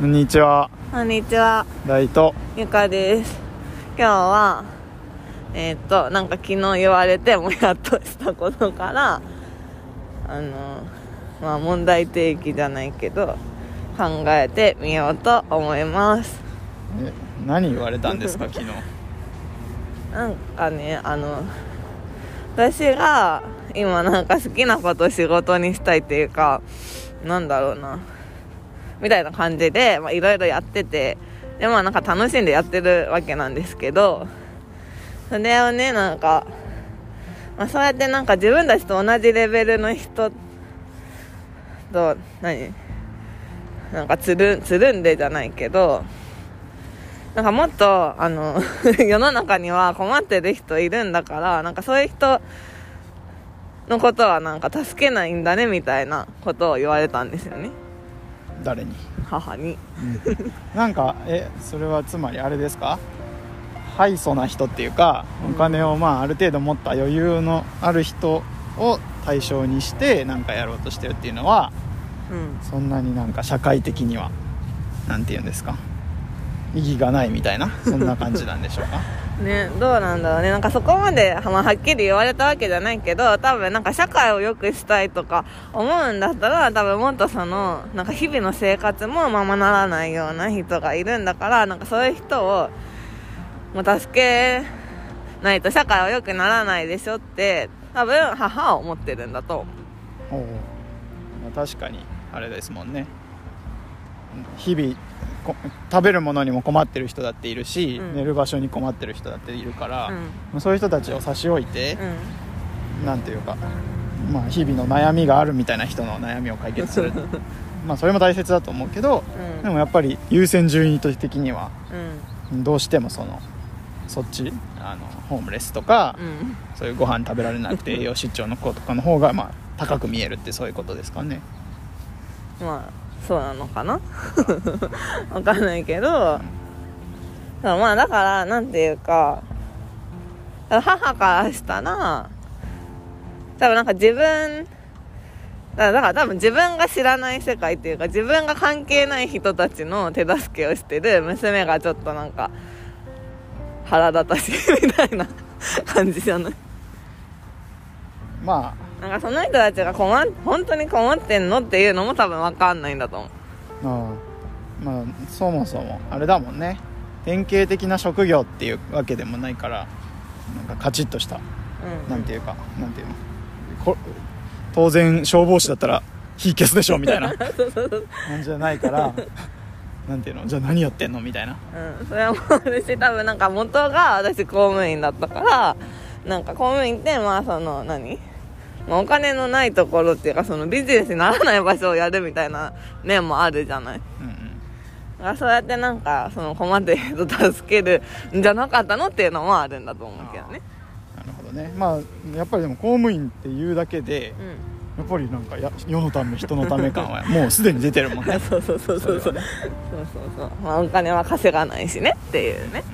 こんにちは。こんにちは、大とゆかです。今日は、えーっと、なんか昨日言われてもやっとしたことから、あの、まあ問題提起じゃないけど、考えてみようと思います。え何言われたんですか昨日？なんかね、あの、私が今なんか好きなことを仕事にしたいっていうか、なんだろうな、みたいな感じで、まあいろいろやってて、で、まあなんか楽しんでやってるわけなんですけど、それをね、なんか、まあそうやってなんか自分たちと同じレベルの人と、何なんかつる、つるんでじゃないけど、なんかもっと、あの、世の中には困ってる人いるんだから、なんかそういう人のことはなんか助けないんだねみたいなことを言われたんですよね。誰に？母に。なんかえそれはつまりあれですか？敗訴な人っていうかお金をまあある程度持った余裕のある人を対象にしてなんかやろうとしてるっていうのはうん。そんなになんか社会的にはなんて言うんですか？意義がないみたいなそんな感じなんでしょうか？ね、どうなんだろうね。なんかそこまで、まあ、はっきり言われたわけじゃないけど、多分なんか社会を良くしたいとか思うんだったら、多分もっとその、なんか日々の生活もままならないような人がいるんだから、なんかそういう人を、もう助けないと社会は良くならないでしょって、多分母は思ってるんだと思う。おま確かにあれですもんね日々食べるものにも困ってる人だっているし、うん寝る場所に困ってる人だっているから、うんまあそういう人たちを差し置いて、うん。なんていうか、まあ、日々の悩みがあるみたいな人の悩みを解決する まあそれも大切だと思うけど、うんでもやっぱり優先順位的にはうん。どうしてもそのそっちあのホームレスとか、うん。そういうご飯食べられなくて 栄養失調の子とかの方がまあ高く見えるってそういうことですかねまあそうなのかな？わかんないけど、まあだからなんていうか母からしたら多分なんか自分だから多分自分が知らない世界っていうか自分が関係ない人たちの手助けをしてる娘がちょっとなんか腹立たしいみたいな感じじゃない？まあなんかその人たちが困っ本当に困ってんのっていうのも多分分かんないんだと思う。ああ。まあそもそもあれだもんね。典型的な職業っていうわけでもないからなんかカチッとした。うん。なんていうかなんていうの。こ当然消防士だったら火消すでしょみたいな。感じじゃないからなんていうの。じゃあ何やってんのみたいな。うん、それはもうあるし多分なんか元が私公務員だったからなんか公務員ってまあその何、まあ、お金のないところっていうかそのビジネスにならない場所をやるみたいな面もあるじゃない、うんうん、そうやってなんかその困ってる人助けるんじゃなかったのっていうのもあるんだと思うけどね。なるほどね。まあやっぱりでも公務員っていうだけで、うん、やっぱりなんかや世のため人のため感は もうすでに出てるもんね。そうそうそうそうそう、ね、そうそうそう、まあ、お金は稼がないしねっていうね、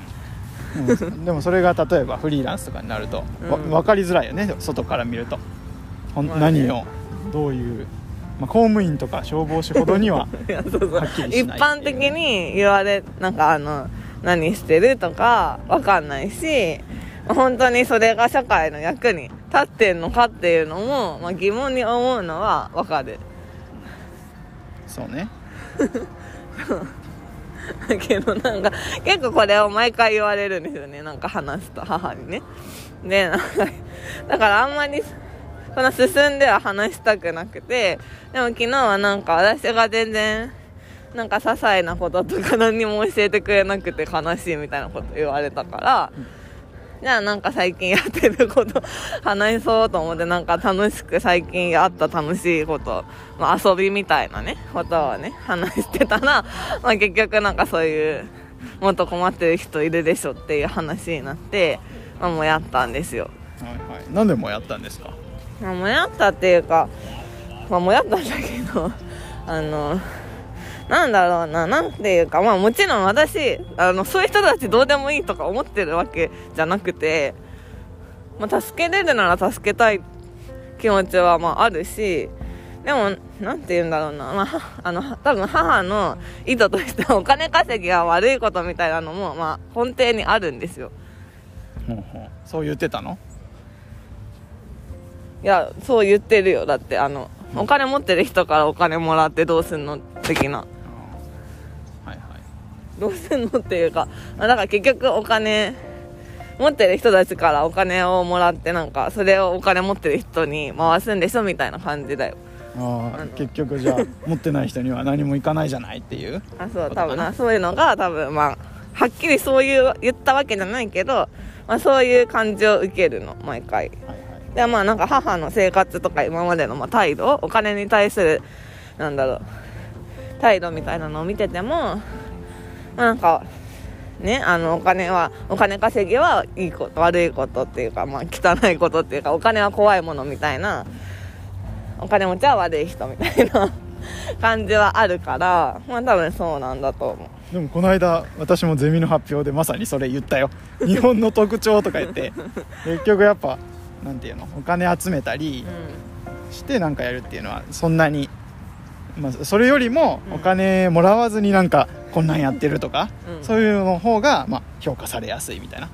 うん、でもそれが例えばフリーランスとかになると、うん、分かりづらいよね外から見ると。何をどういう、まあ、公務員とか消防士ほどには 一ない般的に言われなんかあの何してるとかわかんないし本当にそれが社会の役に立ってんのかっていうのも、まあ、疑問に思うのはわかる。そうね。だ けどなんか結構これを毎回言われるんですよね。なんか話すと母にね。でなんかだからあんまりそんな進んでは話したくなくてでも昨日はなんか私が全然なんか些細なこととか何にも教えてくれなくて悲しいみたいなこと言われたから、じゃあなんか最近やってること話そうと思ってなんか楽しく最近あった楽しいこと、まあ、遊びみたいなねことをね話してたら、まあ、結局なんかそういうもっと困ってる人いるでしょっていう話になって、まあ、もうやったんですよ、はいはい。何でもやったんですか？まあ、もやったっていうか、まあ、もやったんだけど あのなんだろうな、なんていうか、まあもちろん私、あの、そういう人たちどうでもいいとか思ってるわけじゃなくて、まあ助けれるなら助けたい気持ちはまああるし、でもなんて言うんだろうな、まあ、あの多分母の意図としてお金稼ぎは悪いことみたいなのも、まあ、根底にあるんですよ。そう言ってたの？いやそう言ってるよ。だってあのお金持ってる人からお金もらってどうすんの？的な。はいはい。どうすんのっていうかまあだから結局お金持ってる人たちからお金をもらってなんかそれをお金持ってる人に回すんでしょみたいな感じだよ。ああ結局じゃあ 持ってない人には何もいかないじゃないっていうあそう多分な。そういうのが多分まあはっきりそういう言ったわけじゃないけど、まあ、そういう感じを受けるの毎回。はいはいでまあなんか母の生活とか今までのまあ態度お金に対するなんだろう態度みたいなのを見てても、まあ、なんかねあのお金はお金稼ぎはいいこと悪いことっていうか、まあ、汚いことっていうかお金は怖いものみたいなお金持ちは悪い人みたいな感じはあるからまあ多分そうなんだと思う。でもこの間私もゼミの発表でまさにそれ言ったよ。日本の特徴とか言って。結局やっぱなんていうの？お金集めたりしてなんかやるっていうのはそんなに、まあ、それよりもうん。お金もらわずになんかこんなんやってるとか、うん。そういうの方がまあ評価されやすいみたいな。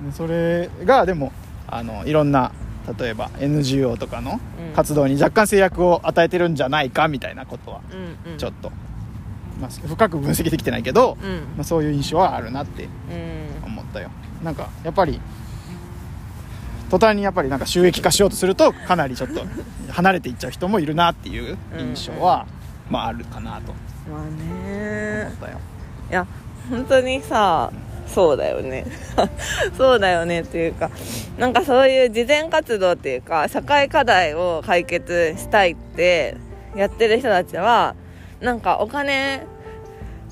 うん。でそれがでもあのいろんな例えば NGO とかのうん。活動に若干制約を与えてるんじゃないかみたいなことはうんうん。ちょっと、まあ、深く分析できてないけど、うん。まあ、そういう印象はあるなってうん。思ったよ。なんかやっぱり途端にやっぱりなんか収益化しようとするとかなりちょっと離れていっちゃう人もいるなっていう印象は、まああるかなと。まあ思ね。ったよ、いや本当にさそうだよね。そうだよねっていうかなんかそういう慈善活動っていうか社会課題を解決したいってやってる人たちはなんかお金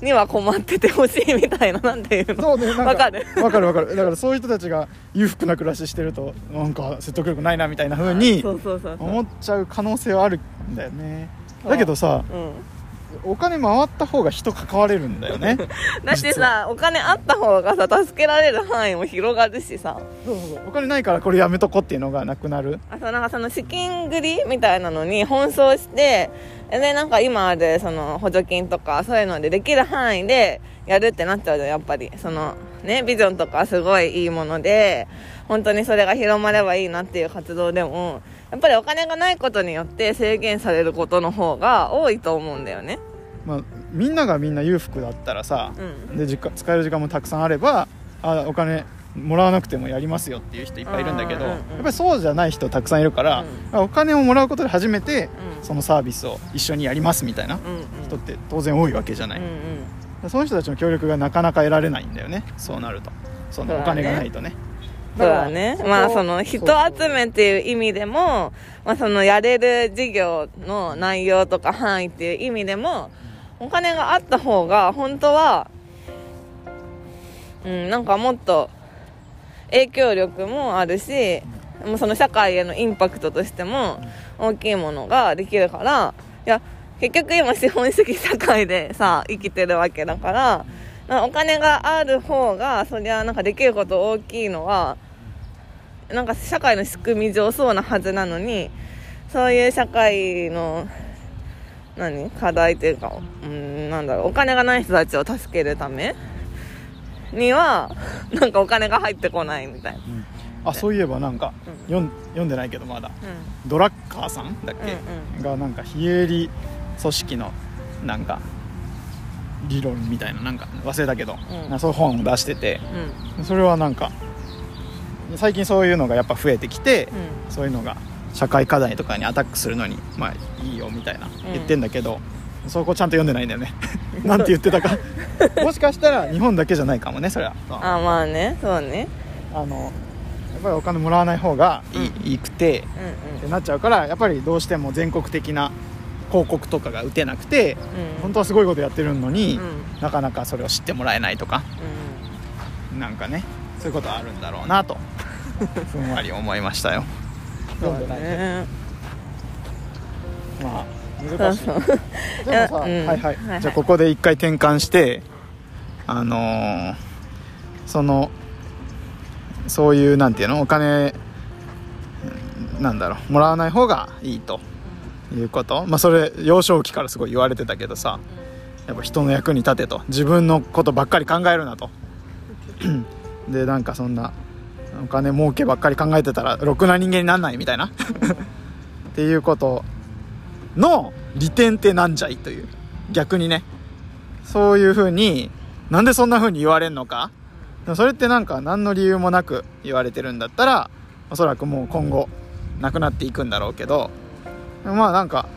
には困っててほしいみたいななんていうの？そうねわかる？わかるわかる。だからそういう人たちが裕福な暮らししてるとなんか説得力ないなみたいな風にそうそうそうそう。思っちゃう可能性はあるんだよね。だけどさうん。お金回った方が人関われるんだよね。だってさお金あった方がさ助けられる範囲も広がるしさ。そうそうそう。お金ないからこれやめとこっていうのがなくなる。あそうなんかその資金繰りみたいなのに奔走してでなんか今あるその補助金とかそういうのでできる範囲でやるってなっちゃうじゃんやっぱり。そのねビジョンとかすごいいいもので本当にそれが広まればいいなっていう活動でもやっぱりお金がないことによって制限されることの方が多いと思うんだよね。まあ、みんながみんな裕福だったらさ、うん。で使える時間もたくさんあればあお金もらわなくてもやりますよっていう人いっぱいいるんだけど、うんうんうんやっぱりそうじゃない人たくさんいるから、お金をもらうことで初めてうん。そのサービスを一緒にやりますみたいなうんうん。人って当然多いわけじゃない、うんうん。その人たちの協力がなかなか得られないんだよねそうなると。そのお金がないとね。そうだね。まあその人集めっていう意味でも、まあ、そのやれる事業の内容とか範囲っていう意味でもお金があった方が本当はうんなんかもっと影響力もあるしもうその社会へのインパクトとしても大きいものができるからいや結局今資本主義社会で さ生きてるわけだからお金がある方がそりゃなんかできること大きいのはなんか社会の仕組み上そうなはずなのにそういう社会の何課題というかうんなんだろうお金がない人たちを助けるためにはなんかお金が入ってこないみたいな、うん。あそういえばなんか、うん。読んでないけどまだ。うドラッカーさんだっけ、うんがなんか非営利組織のなんか理論みたいななんか忘れたけど、うん。そういう本を出しててんうん。それはなんか最近そういうのがやっぱ増えてきて、うそういうのが社会課題とかにアタックするのにまあいいよみたいな言ってんだけど、そこちゃんと読んでないんだよね。なんて言ってたか。もしかしたら日本だけじゃないかもねそれは。ああまあねそうね。のやっぱりお金もらわない方がいい,、くてうんってなっちゃうからやっぱりどうしても全国的な広告とかが打てなくてうん。本当はすごいことやってるのに、うん。なかなかそれを知ってもらえないとかうん。なんかねそういうことはあるんだろうなとふんわり思いましたよ。読んでないけど、ね。まあ難し。いでもさ、うん。はいはい、はいはい。じゃあここで一回転換してあのーそのそういうなんていうの？お金なんだろう。もらわない方がいいということ。まあそれ幼少期からすごい言われてたけどさ。やっぱ人の役に立てと。自分のことばっかり考えるなと。でなんかそんなお金儲けばっかり考えてたらろくな人間になんないみたいな。っていうことの利点ってなんじゃいという。逆にね。そういうふうになんでそんなふうに言われんのか。それってなんか何の理由もなく言われてるんだったらおそらくもう今後なくなっていくんだろうけど。まあなんか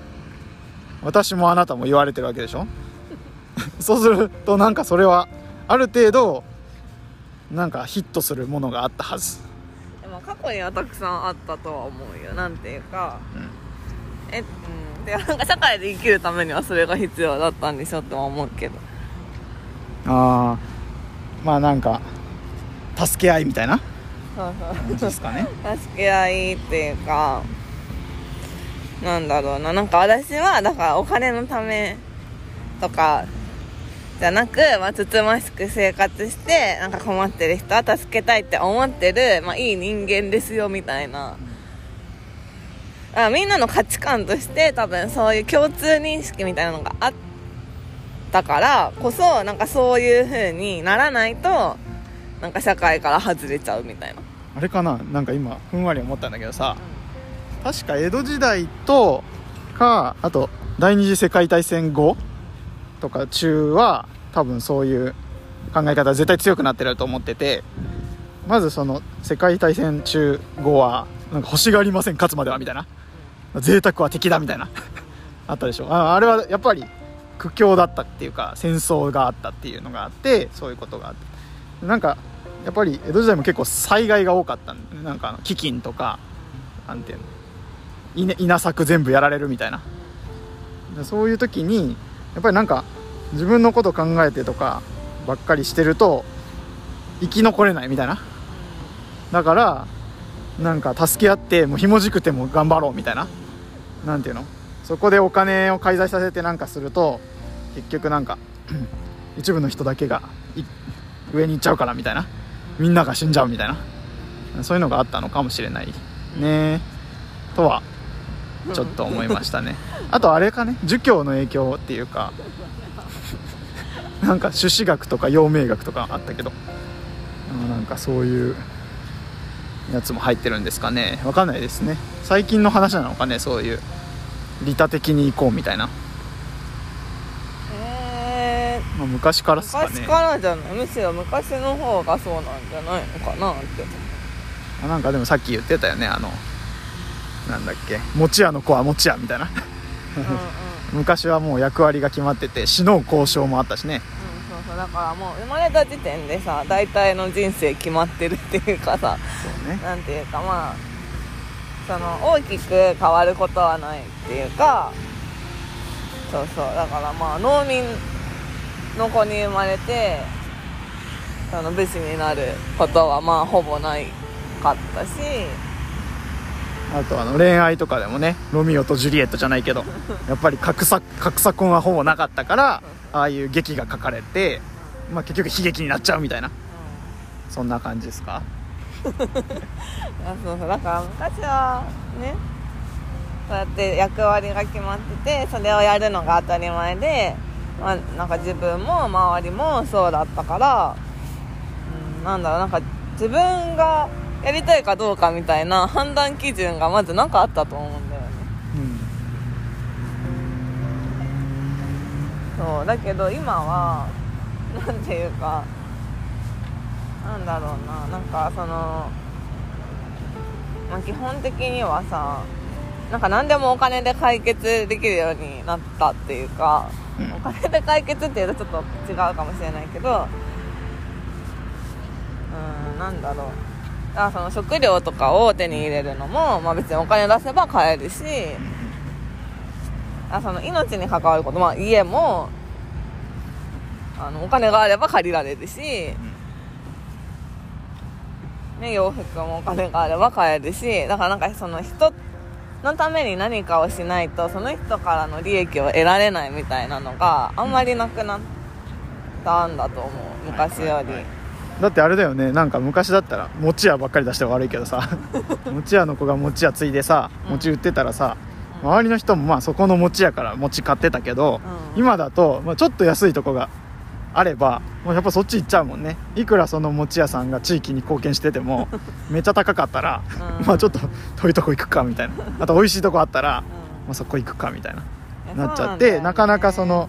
私もあなたも言われてるわけでしょ。そうするとなんかそれはある程度なんかヒットするものがあったはず。でも過去にはたくさんあったとは思うよ。なんていうか、えうんでなんか社会で生きるためにはそれが必要だったんでしょとは思うけど。ああまあなんか助け合いみたいなそうそう感じですかね。助け合いっていうかなんだろうな。なんか私はだからお金のためとかじゃなく、まあ、つつましく生活してなんか困ってる人は助けたいって思ってる、まあ、いい人間ですよみたいなあみんなの価値観として多分そういう共通認識みたいなのがあったからこそなんかそういう風にならないとなんか社会から外れちゃうみたいな。あれかな？なんか今ふんわり思ったんだけどさ。確か江戸時代とかあと第二次世界大戦後とか中は多分そういう考え方絶対強くなってると思っててまずその世界大戦中後はなんか欲しがりません勝つまではみたいな。贅沢は敵だみたいな。あったでしょ。ああれはやっぱり苦境だったっていうか戦争があったっていうのがあってそういうことがあって。なんかやっぱり江戸時代も結構災害が多かったんでなんか飢饉とかなんていうの稲作全部やられるみたいな。そういう時にやっぱりなんか自分のこと考えてとかばっかりしてると生き残れないみたいな。だからなんか助け合ってもうひもじくても頑張ろうみたいな。なんていうの？そこでお金を介在させてなんかすると結局なんか 一部の人だけが上に行っちゃうからみたいな。みんなが死んじゃうみたいな。そういうのがあったのかもしれないね。とはちょっと思いましたね。あとあれかね。儒教の影響っていうかなんか朱子学とか陽明学とかあったけど。なんかそういうやつも入ってるんですかね。わかんないですね。最近の話なのかねそういう。利他的に行こうみたいな、えー。まあ、昔からっすかね。昔からじゃない。むしろ昔の方がそうなんじゃないのかなって。あなんかでもさっき言ってたよねあのなんだっけ。餅屋の子は餅屋みたいな。うん 昔はもう役割が決まってて死の交渉もあったしね。そうそうだからもう生まれた時点でさ大体の人生決まってるっていうかさそうね。なんていうかまあその大きく変わることはないっていうかそうそうだからまあ農民の子に生まれてその武士になることはまあほぼないかったしあとあの恋愛とかでもねロミオとジュリエットじゃないけどやっぱり格差格差婚はほぼなかったからああいう劇が書かれて、まあ、結局悲劇になっちゃうみたいな。そんな感じですか？あそうそう。だから昔はねそうやって役割が決まっててそれをやるのが当たり前で、まあ、なんか自分も周りもそうだったから、うん、なんだろうなんか自分がやりたいかどうかみたいな判断基準がまずなかあったと思うんだよね。そうだけど今はなんていうかなんだろうななんかその、まあ、基本的にはさなんか何でもお金で解決できるようになったっていうか、うんお金で解決っていうとちょっと違うかもしれないけどうんなんだろうだからその食料とかを手に入れるのも、まあ、別にお金出せば買えるしあその命に関わること、まあ、家もあのお金があれば借りられるし、ね、洋服もお金があれば買えるしだからなんかその人のために何かをしないとその人からの利益を得られないみたいなのがあんまりなくなったんだと思う。昔より、だってあれだよねなんか昔だったら餅屋ばっかり出して悪いけどさ 餅屋の子が餅屋ついでさうん。餅売ってたらさ、周りの人もまあそこの餅やから餅買ってたけど、うん。今だと、まあ、ちょっと安いとこがあればもうやっぱそっち行っちゃうもんね。いくらその餅屋さんが地域に貢献してても めっちゃ高かったら、うん。まあちょっと遠いとこ行くかみたいな。あと美味しいとこあったら、うん。まあ、そこ行くかみたいな。なっちゃっそうだよね。てなかなかその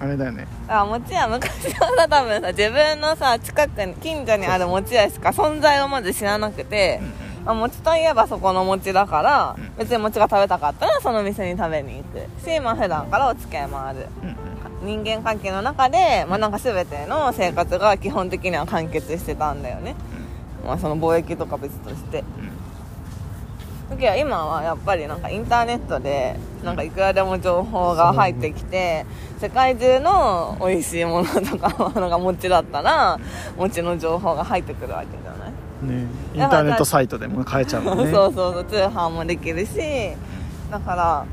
あれだよね。あ餅屋昔はさ多分さ自分のさ近くに近所にある餅屋しか存在をまず知らなくて、まあ、餅といえばそこの餅だから、うん。別に餅が食べたかったらその店に食べに行く。し、まあ、普段からお付き合いもある。うんうん。人間関係の中で、まあ、なんか全ての生活が基本的には完結してたんだよね、まあ、その貿易とか別として。だけど今はやっぱりなんかインターネットでなんかいくらでも情報が入ってきて世界中の美味しいものとか なんか餅だったら餅の情報が入ってくるわけじゃない？ねインターネットサイトでも買えちゃうもんね。そうそうそう通販もできるしだから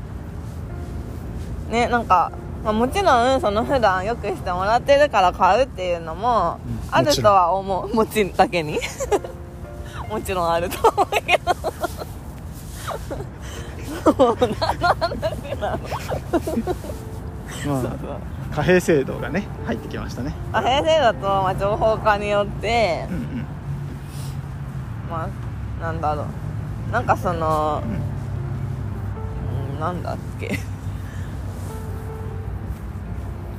ねなんか、まあ、もちろんその普段よくしてもらってるから買うっていうのもうんあるとは思う。餅だけに。もちろんあると思うけどそう何の話なのまあ貨幣制度がね入ってきましたね。まあ平成だと、まあ、情報化によってうんうん。まあなんだろう。なんかその、うん、なんだっけ。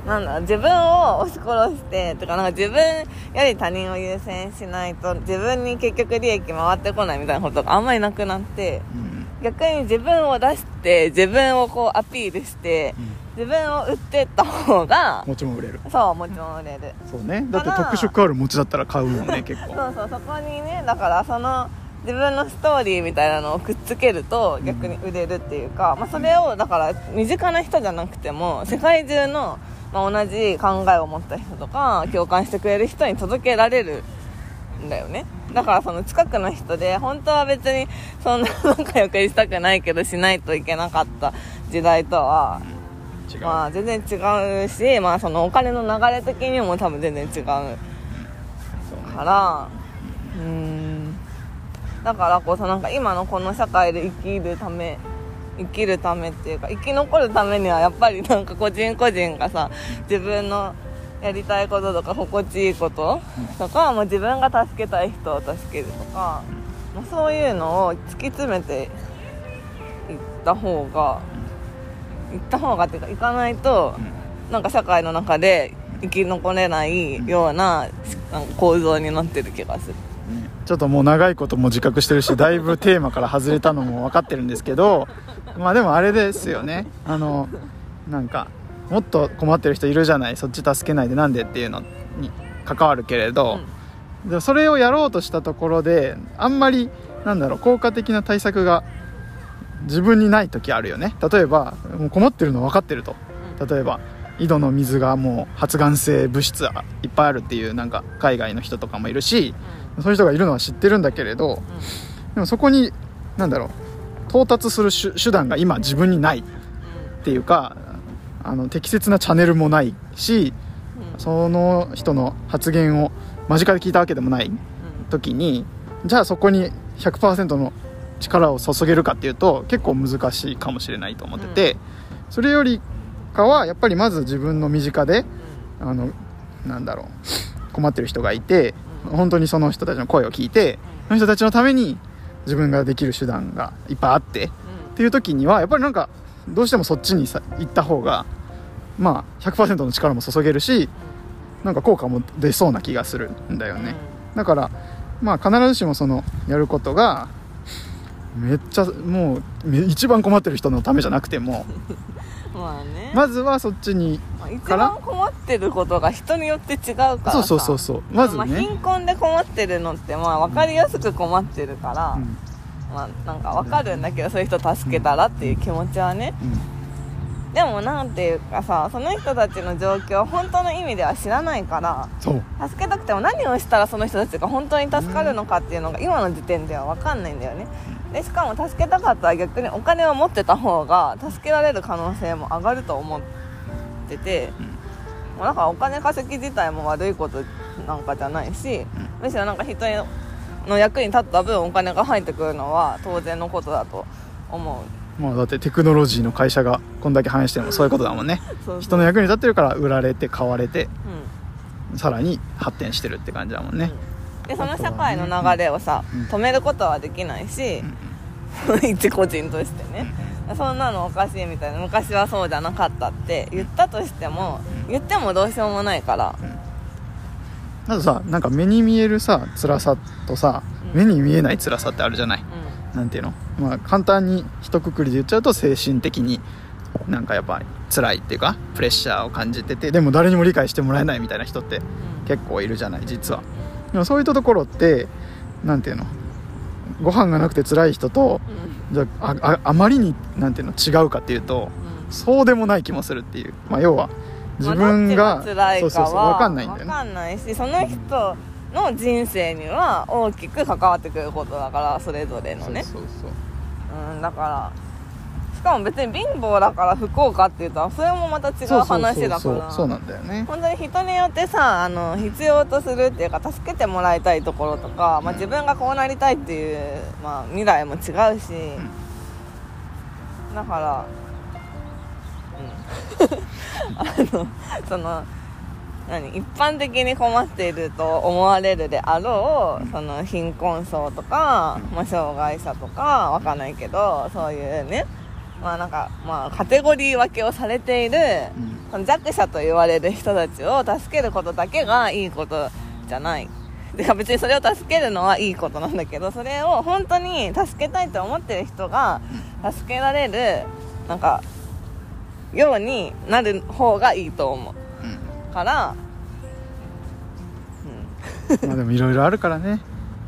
なんだ自分を押し殺してとかなんか自分より他人を優先しないと自分に結局利益回ってこないみたいなことがあんまりなくなってうん逆に自分を出して自分をこうアピールして自分を売ってった方が餅も売れる。そうもちろん売れる。そうね。だって特色ある餅だったら買うもんね 結構。そうそうそこにねだからその自分のストーリーみたいなのをくっつけると逆に売れるっていうか、まあ、それをだから身近な人じゃなくても世界中の、まあ、同じ考えを持った人とか共感してくれる人に届けられるんだよねだからその近くの人で本当は別にそんな仲良くしたくないけどしないといけなかった時代とはまあ全然違うし、まあ、そのお金の流れ的にも多分全然違う。からうーん。だからこそなんか今のこの社会で生きるため生きるためっていうか生き残るためにはやっぱりなんか個人個人がさ自分のやりたいこととか心地いいこととか、もう自分が助けたい人を助けるとか、まあ、そういうのを突き詰めていった方が行った方がっていうか行かないとなんか社会の中で生き残れないようななんか構造になってる気がする。ね。ちょっともう長いことも自覚してるしだいぶテーマから外れたのも分かってるんですけどまあでもあれですよね。あのなんかもっと困ってる人いるじゃないそっち助けないでなんでっていうのに関わるけれど、でもそれをやろうとしたところであんまりなんだろう効果的な対策が自分にない時あるよね。例えばもう困ってるの分かってると。例えば井戸の水がもう発がん性物質がいっぱいあるっていうなんか海外の人とかもいるしそういう人がいるのは知ってるんだけれどでもそこに何だろう到達する手手段が今自分にないっていうかあの適切なチャンネルもないしその人の発言を間近で聞いたわけでもない時にじゃあそこに100%の力を注げるかっていうと結構難しいかもしれないと思ってて、それよりかはやっぱりまず自分の身近であのなんだろう困ってる人がいて本当にその人たちの声を聞いてその人たちのために自分ができる手段がいっぱいあってっていう時にはやっぱりなんかどうしてもそっちにさ行った方がまあ100%の力も注げるしなんか効果も出そうな気がするんだよね、だからまあ必ずしもそのやることがめっちゃもうめ一番困ってる人のためじゃなくても まあね、まずはそっちにまあ一番困ってることが人によって違うからさ。そうそうそうそう。まずあ、ね、貧困で困ってるのってまあ分かりやすく困ってるから、うんまあなんか分かるんだけどそういう人助けたらっていう気持ちはね。うん。でもなんていうかさその人たちの状況を本当の意味では知らないから助けたくても何をしたらその人たちが本当に助かるのかっていうのが今の時点では分かんないんだよね。でしかも助けたかったら逆にお金を持ってた方が助けられる可能性も上がると思ってて、もうだからお金稼ぎ自体も悪いことなんかじゃないし、むしろなんか人の役に立った分お金が入ってくるのは当然のことだと思まあだってテクノロジーの会社がこんだけ反映してもそういうことだもんね。そう。そう人の役に立ってるから売られて買われてうさらに発展してるって感じだもんね、ん。でその社会の流れをさ、うん。止めることはできないし、一個人としてね、そんなのおかしいみたいな。昔はそうじゃなかったって言ったとしても言ってもどうしようもないからあとさなんか目に見えるさ辛さとさうん。目に見えない辛さってあるじゃない、うなんていうの？まあ簡単に一括りで言っちゃうと精神的になんかやっぱ辛いっていうかプレッシャーを感じててでも誰にも理解してもらえないみたいな人ってん。結構いるじゃない実は。でもそういったところってなんていうの？ご飯がなくて辛い人とうん。じゃああまりになんていうの？違うかっていうとうん。そうでもない気もするっていう、まあ、要は自分が、辛いかは分かんないんだよね。分かんないしその人の人生には大きく関わってくることだからそれぞれのね。そうそうそう。うんだからしかも別に貧乏だから不幸かっていうとそれもまた違う話だから。そうなんだよね。本当に人によってさあの必要とするっていうか助けてもらいたいところとか、まあ、自分がこうなりたいっていう、まあ、未来も違うし、だからうん あのその何一般的に困っていると思われるであろうその貧困層とか、まあ、障害者とかわかんないけどそういうねまあなんかまあカテゴリー分けをされている、うん。その弱者と言われる人たちを助けることだけがいいことじゃない。で別にそれを助けるのはいいことなんだけどそれを本当に助けたいと思ってる人が助けられるなんかようになる方がいいと思う。から、まあでもいろいろあるからね。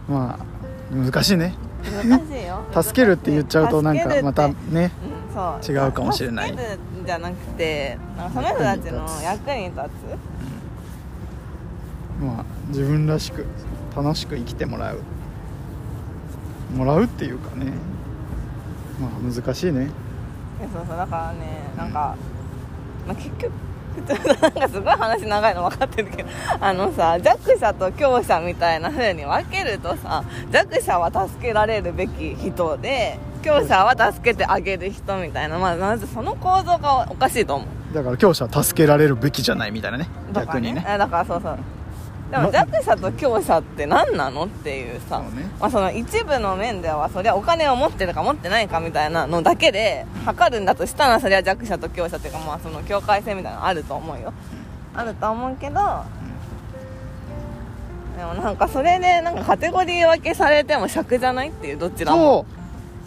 まあ難しいね。うん、難しいよ。助けるって言っちゃうとなんかまたねうん、そう。違うかもしれない。助けるんじゃなくてなんかその人たちの役に立つ。まあ自分らしく楽しく生きてもらう。もらうっていうかね。まあ難しいねそうそうだからねなんか、まあ、結局 なんかすごい話長いの分かってるけどあのさ弱者と強者みたいな風に分けるとさ弱者は助けられるべき人で強者は助けてあげる人みたいなまあまずその構造がおかしいと思う。だから強者は助けられるべきじゃないみたいなねだから逆にね。えだからそうそうでもま弱者と強者って何なのっていうさね。まあ、その一部の面ではそりゃお金を持ってるか持ってないかみたいなのだけで測るんだとしたらそりゃ弱者と強者っていうかまあその境界線みたいなのあると思うよ。あると思うけどでもなんかそれでなんかカテゴリー分けされても尺じゃないっていうどちらも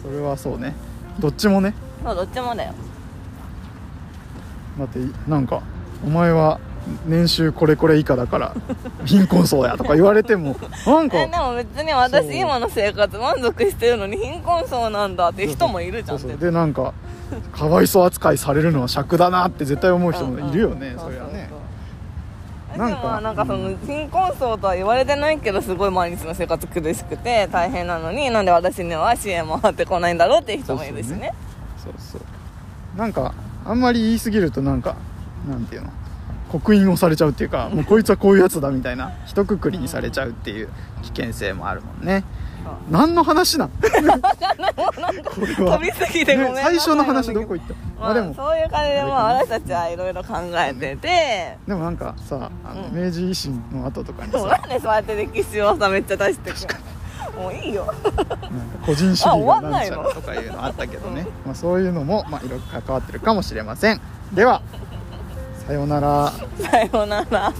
そう。それはそうね。どっちもね。そうどっちもだよ。だってなんかお前は年収これこれ以下だから貧困層やとか言われても なんかえでも別に私今の生活満足してるのに貧困層なんだっていう人もいるじゃんそうそう。ってでなんかかわいそう扱いされるのは尺だなって絶対思う人もいるよね、うんうんそりゃね。なんかでもなんかその貧困層とは言われてないけどすごい毎日の生活苦しくて大変なのになんで私には支援回ってこないんだろうっていう人もいるしね。そうそう。なんかあんまり言い過ぎるとなんかなんていうの？刻印をされちゃうっていうかもうこいつはこういうやつだみたいな一括りにされちゃうっていう危険性もあるもんね。何の話なん？これは飛びすぎてごめんねな最初の話どこ行った？まあ、あでも。そういう感じでまあ私たちはいろいろ考えてて。でもなんかさあの、うん。明治維新の後とかにさ。なんでそうやって歴史をさめっちゃ出してくる。もういいよ。なんか個人主あ義がなんちゃらとかいうのあったけどね、まあ、そういうのもまあいろいろ関わってるかもしれません。ではさようなら。さようなら。